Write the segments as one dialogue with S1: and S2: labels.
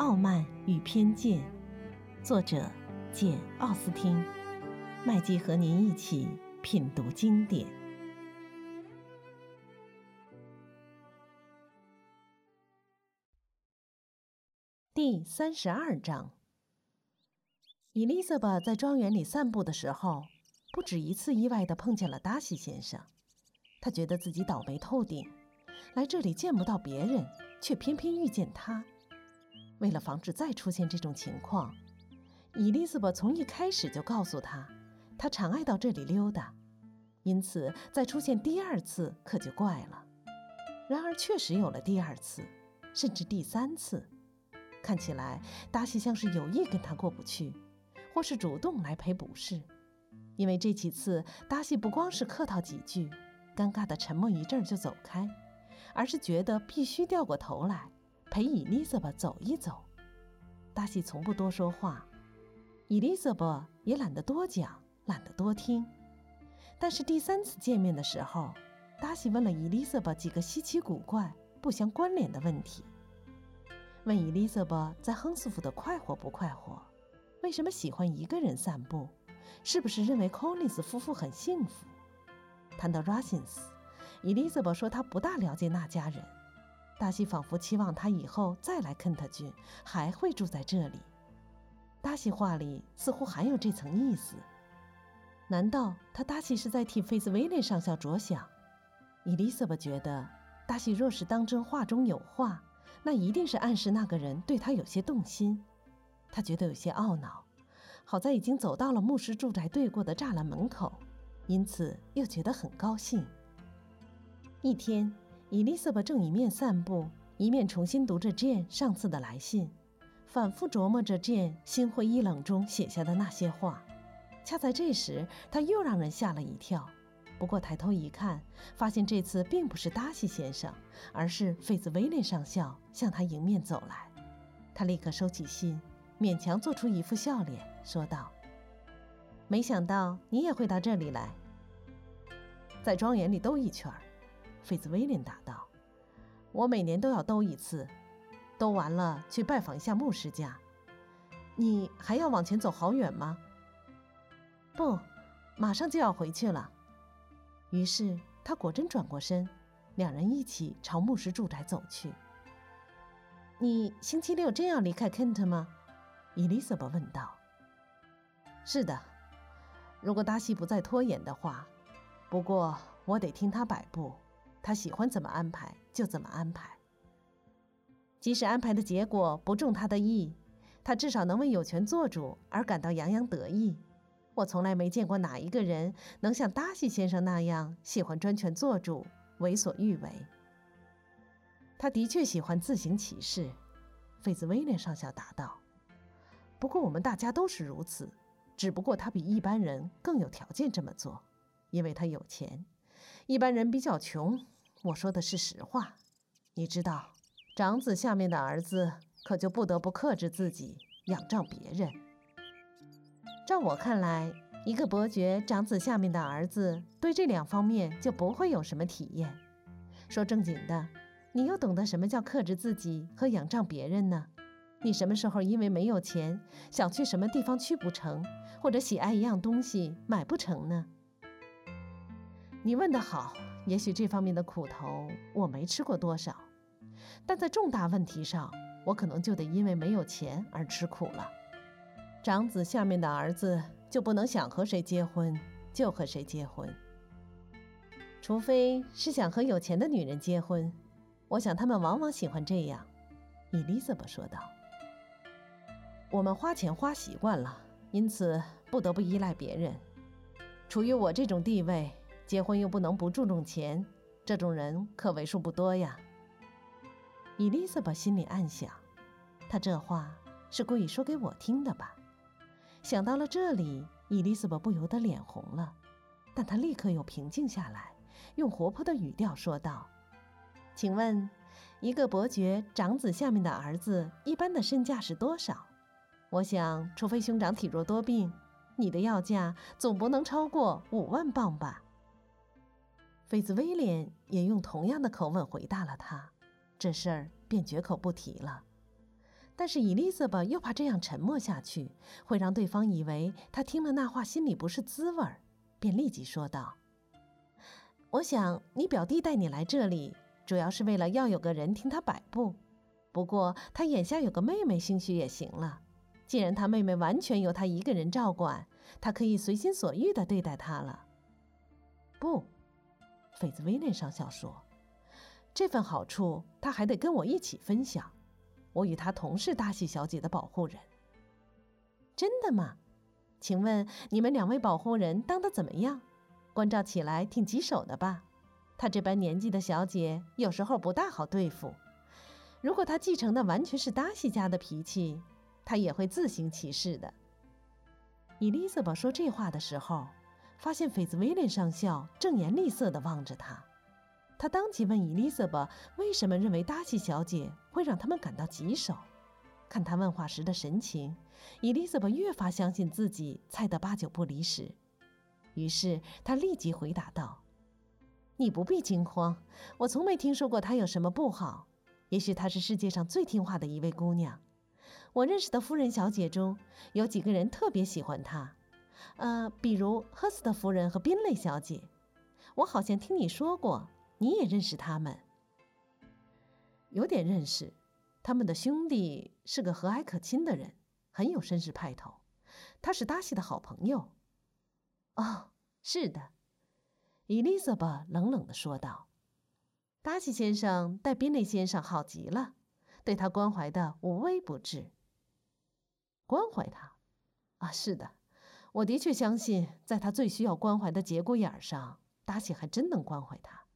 S1: 傲慢与偏见》，作者简·奥斯汀。麦基和您一起品读经典。第三十二章。伊丽莎白在庄园里散步的时候，不止一次意外的碰见了达西先生。她觉得自己倒霉透顶，来这里见不到别人，却偏偏遇见他。为了防止再出现这种情况，伊丽莎白从一开始就告诉他，她常爱到这里溜达，因此再出现第二次可就怪了。然而确实有了第二次，甚至第三次。看起来达西像是有意跟他过不去，或是主动来赔不是。因为这几次达西不光是客套几句，尴尬的沉默一阵就走开，而是觉得必须掉过头来。陪伊丽莎白走一走，达西从不多说话，伊丽莎白也懒得多讲，懒得多听。但是第三次见面的时候，达西问了伊丽莎白几个稀奇古怪、不相关联的问题：问伊丽莎白在亨斯福的快活不快活，为什么喜欢一个人散步，是不是认为柯林斯夫妇很幸福？谈到 Russins，伊丽莎白说她不大了解那家人。达西仿佛期望他以后再来肯特郡，还会住在这里。达西话里似乎含有这层意思。难道他达西是在替菲兹威廉上校着想？伊丽莎白觉得，达西若是当真话中有话，那一定是暗示那个人对他有些动心。他觉得有些懊恼。好在已经走到了牧师住宅对过的栅栏门口，因此又觉得很高兴。一天。伊丽莎白正一面散步，一面重新读着 Jane 上次的来信，反复琢磨着 Jane 心灰意冷中写下的那些话。恰在这时，他又让人吓了一跳。不过抬头一看，发现这次并不是达西先生，而是费兹威廉上校向他迎面走来。他立刻收起信，勉强做出一副笑脸，说道：“没想到你也会到这里来，在庄园里兜一圈。”费兹威廉答道：“我每年都要兜一次，兜完了去拜访一下牧师家。你还要往前走好远吗？”“不，马上就要回去了。”于是他果真转过身，两人一起朝牧师住宅走去。“你星期六真要离开 Kent 吗？”伊丽莎白问道。“是的，如果达西不再拖延的话。不过我得听他摆布。”他喜欢怎么安排就怎么安排，即使安排的结果不中他的意，他至少能为有权做主而感到洋洋得意。我从来没见过哪一个人能像达西先生那样喜欢专权做主、为所欲为。他的确喜欢自行其事，费兹威廉上校答道。不过我们大家都是如此，只不过他比一般人更有条件这么做，因为他有钱。一般人比较穷，我说的是实话。你知道，长子下面的儿子可就不得不克制自己，仰仗别人。照我看来，一个伯爵长子下面的儿子对这两方面就不会有什么体验。说正经的，你又懂得什么叫克制自己和仰仗别人呢？你什么时候因为没有钱，想去什么地方去不成，或者喜爱一样东西买不成呢？你问得好，也许这方面的苦头我没吃过多少，但在重大问题上，我可能就得因为没有钱而吃苦了。长子下面的儿子就不能想和谁结婚就和谁结婚，除非是想和有钱的女人结婚。我想他们往往喜欢这样。”伊丽莎白说道。“我们花钱花习惯了，因此不得不依赖别人。处于我这种地位。”结婚又不能不注重钱，这种人可为数不多呀。伊丽莎白心里暗想，他这话是故意说给我听的吧？想到了这里，伊丽莎白不由得脸红了，但她立刻又平静下来，用活泼的语调说道：“请问，一个伯爵长子下面的儿子一般的身价是多少？我想，除非兄长体弱多病，你的要价总不能超过五万镑吧？”菲兹威廉也用同样的口吻回答了他，这事儿便绝口不提了。但是伊丽莎白又怕这样沉默下去会让对方以为她听了那话心里不是滋味儿，便立即说道：“我想你表弟带你来这里，主要是为了要有个人听他摆布。不过他眼下有个妹妹，兴许也行了。既然他妹妹完全由他一个人照管，他可以随心所欲地对待她了。”不，菲兹威廉上校说：“这份好处他还得跟我一起分享。”我与他同是达西小姐的保护人。真的吗？请问你们两位保护人当得怎么样？关照起来挺棘手的吧？她这般年纪的小姐有时候不大好对付。如果她继承的完全是达西家的脾气，她也会自行其事的。伊丽莎白说这话的时候，发现菲兹威廉上校正颜厉色地望着她。他当即问伊丽莎白：“为什么认为达西小姐会让他们感到棘手？”看他问话时的神情，伊丽莎白越发相信自己猜得八九不离十。于是他立即回答道：“你不必惊慌，我从没听说过她有什么不好。也许她是世界上最听话的一位姑娘。我认识的夫人小姐中有几个人特别喜欢她，呃，比如赫斯特夫人和宾蕾小姐。我好像听你说过。”你也认识他们？有点认识。他们的兄弟是个和蔼可亲的人，很有绅士派头。他是达西的好朋友。哦，是的，伊丽莎白冷冷地说道。达西先生待宾利先生好极了，对他关怀的无微不至。关怀他？啊，是的，我的确相信，在他最需要关怀的节骨眼上，达喜还真能关怀他。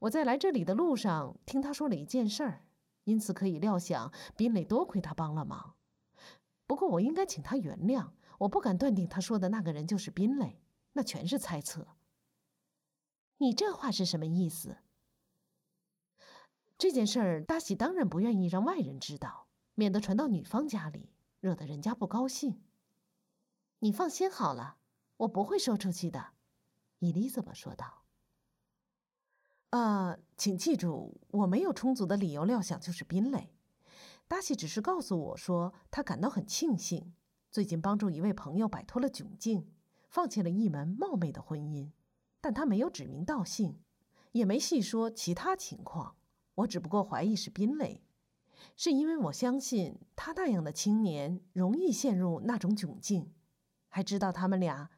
S1: 我在来这里的路上听他说了一件事儿，因此可以料想宾磊多亏他帮了忙。不过我应该请他原谅，我不敢断定他说的那个人就是宾磊，那全是猜测。你这话是什么意思？这件事儿，大喜当然不愿意让外人知道，免得传到女方家里，惹得人家不高兴。你放心好了，我不会说出去的。”伊丽莎白说道。呃，请记住，我没有充足的理由料想就是宾蕾。达西只是告诉我说，他感到很庆幸，最近帮助一位朋友摆脱了窘境，放弃了一门冒昧的婚姻。但他没有指名道姓，也没细说其他情况。我只不过怀疑是宾蕾，是因为我相信他那样的青年容易陷入那种窘境。还知道他们俩，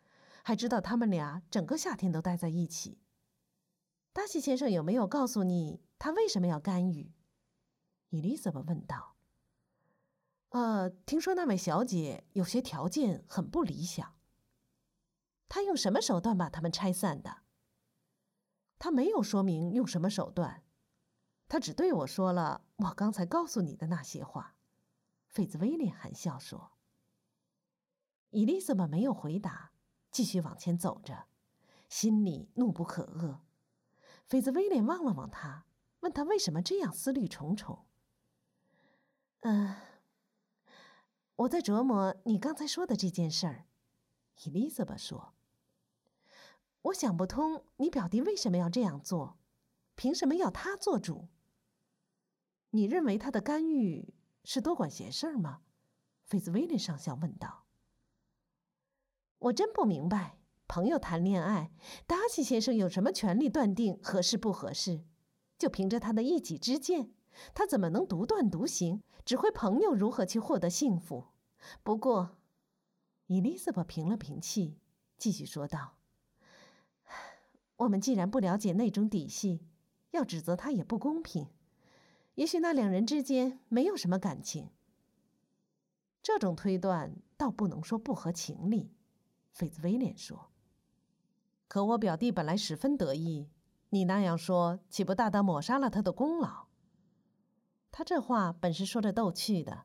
S1: 还知道他们俩整个夏天都待在一起。达西先生有没有告诉你他为什么要干预？伊丽莎白问道。呃，听说那位小姐有些条件很不理想。他用什么手段把他们拆散的？他没有说明用什么手段，他只对我说了我刚才告诉你的那些话。费兹威廉含笑说。伊丽莎白没有回答，继续往前走着，心里怒不可遏。菲兹威廉望了望他，问他为什么这样思虑重重。嗯，我在琢磨你刚才说的这件事儿。伊丽莎白说：“我想不通，你表弟为什么要这样做？凭什么要他做主？你认为他的干预是多管闲事吗？”菲兹威廉上校问道。“我真不明白。”朋友谈恋爱，达西先生有什么权利断定合适不合适？就凭着他的一己之见，他怎么能独断独行，指挥朋友如何去获得幸福？不过，伊丽莎白平了平气，继续说道：“我们既然不了解那种底细，要指责他也不公平。也许那两人之间没有什么感情。这种推断倒不能说不合情理。”费兹威廉说。可我表弟本来十分得意，你那样说岂不大大抹杀了他的功劳？他这话本是说着逗趣的，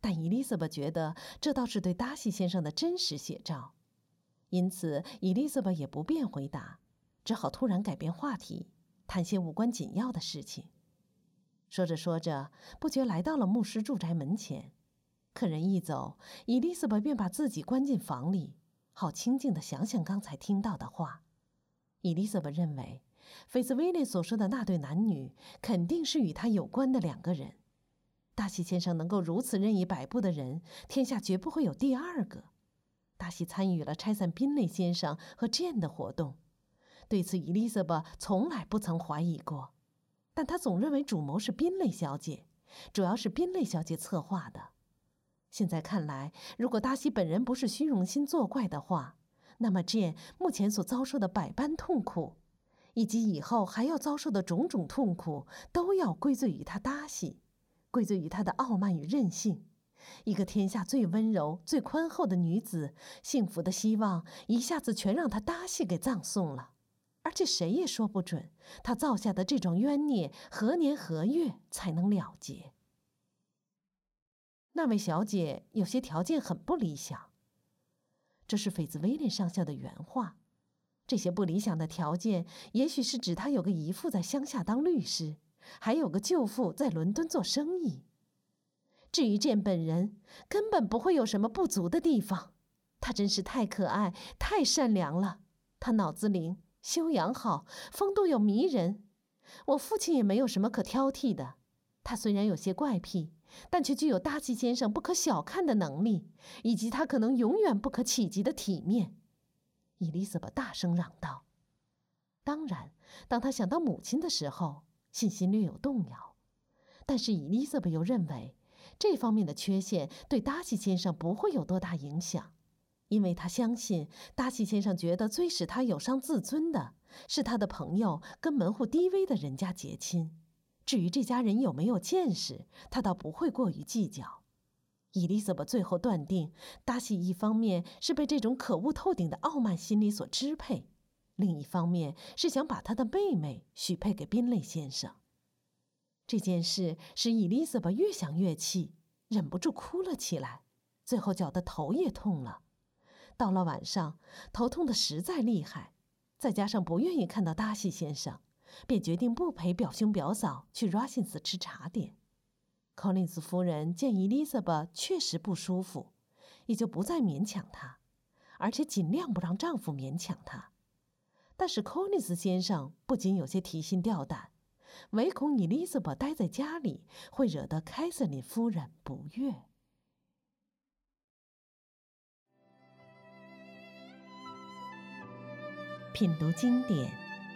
S1: 但伊丽莎白觉得这倒是对达西先生的真实写照，因此伊丽莎白也不便回答，只好突然改变话题，谈些无关紧要的事情。说着说着，不觉来到了牧师住宅门前。客人一走，伊丽莎白便把自己关进房里，好清静地想想刚才听到的话。伊丽莎白认为，菲斯威廉所说的那对男女肯定是与他有关的两个人，达西先生能够如此任意摆布的人，天下绝不会有第二个。达西参与了拆散宾雷先生和 Jane 的活动，对此伊丽莎白从来不曾怀疑过，但他总认为主谋是宾雷小姐，主要是宾雷小姐策划的。现在看来，如果达西本人不是虚荣心作怪的话，那么 Jane 目前所遭受的百般痛苦，以及以后还要遭受的种种痛苦，都要归罪于他达西，归罪于他的傲慢与任性。一个天下最温柔、最宽厚的女子，幸福的希望一下子全让她搭戏给葬送了，而且谁也说不准她造下的这种冤孽何年何月才能了结。那位小姐有些条件很不理想，这是斐兹威廉上校的原话。这些不理想的条件，也许是指他有个姨父在乡下当律师，还有个舅父在伦敦做生意。至于见本人，根本不会有什么不足的地方。他真是太可爱、太善良了。他脑子灵，修养好，风度又迷人。我父亲也没有什么可挑剔的。他虽然有些怪癖，但却具有达西先生不可小看的能力，以及他可能永远不可企及的体面。伊丽莎白大声嚷道。当然，当他想到母亲的时候，信心略有动摇。但是伊丽莎白又认为。这方面的缺陷对达西先生不会有多大影响，因为他相信达西先生觉得最使他有伤自尊的是他的朋友跟门户低微的人家结亲。至于这家人有没有见识，他倒不会过于计较。伊丽莎白最后断定，达西一方面是被这种可恶透顶的傲慢心理所支配，另一方面是想把他的妹妹许配给宾雷先生。这件事使伊丽莎白越想越气，忍不住哭了起来，最后搅得头也痛了。到了晚上，头痛的实在厉害，再加上不愿意看到达西先生，便决定不陪表兄表嫂去 Rasins 吃茶点。柯林斯夫人见 Elizabeth 确实不舒服，也就不再勉强她，而且尽量不让丈夫勉强她。但是柯林斯先生不仅有些提心吊胆。唯恐 Elizabeth 待在家里会惹得凯瑟琳夫人不悦。品读经典，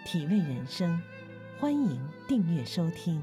S1: 体味人生，欢迎订阅收听。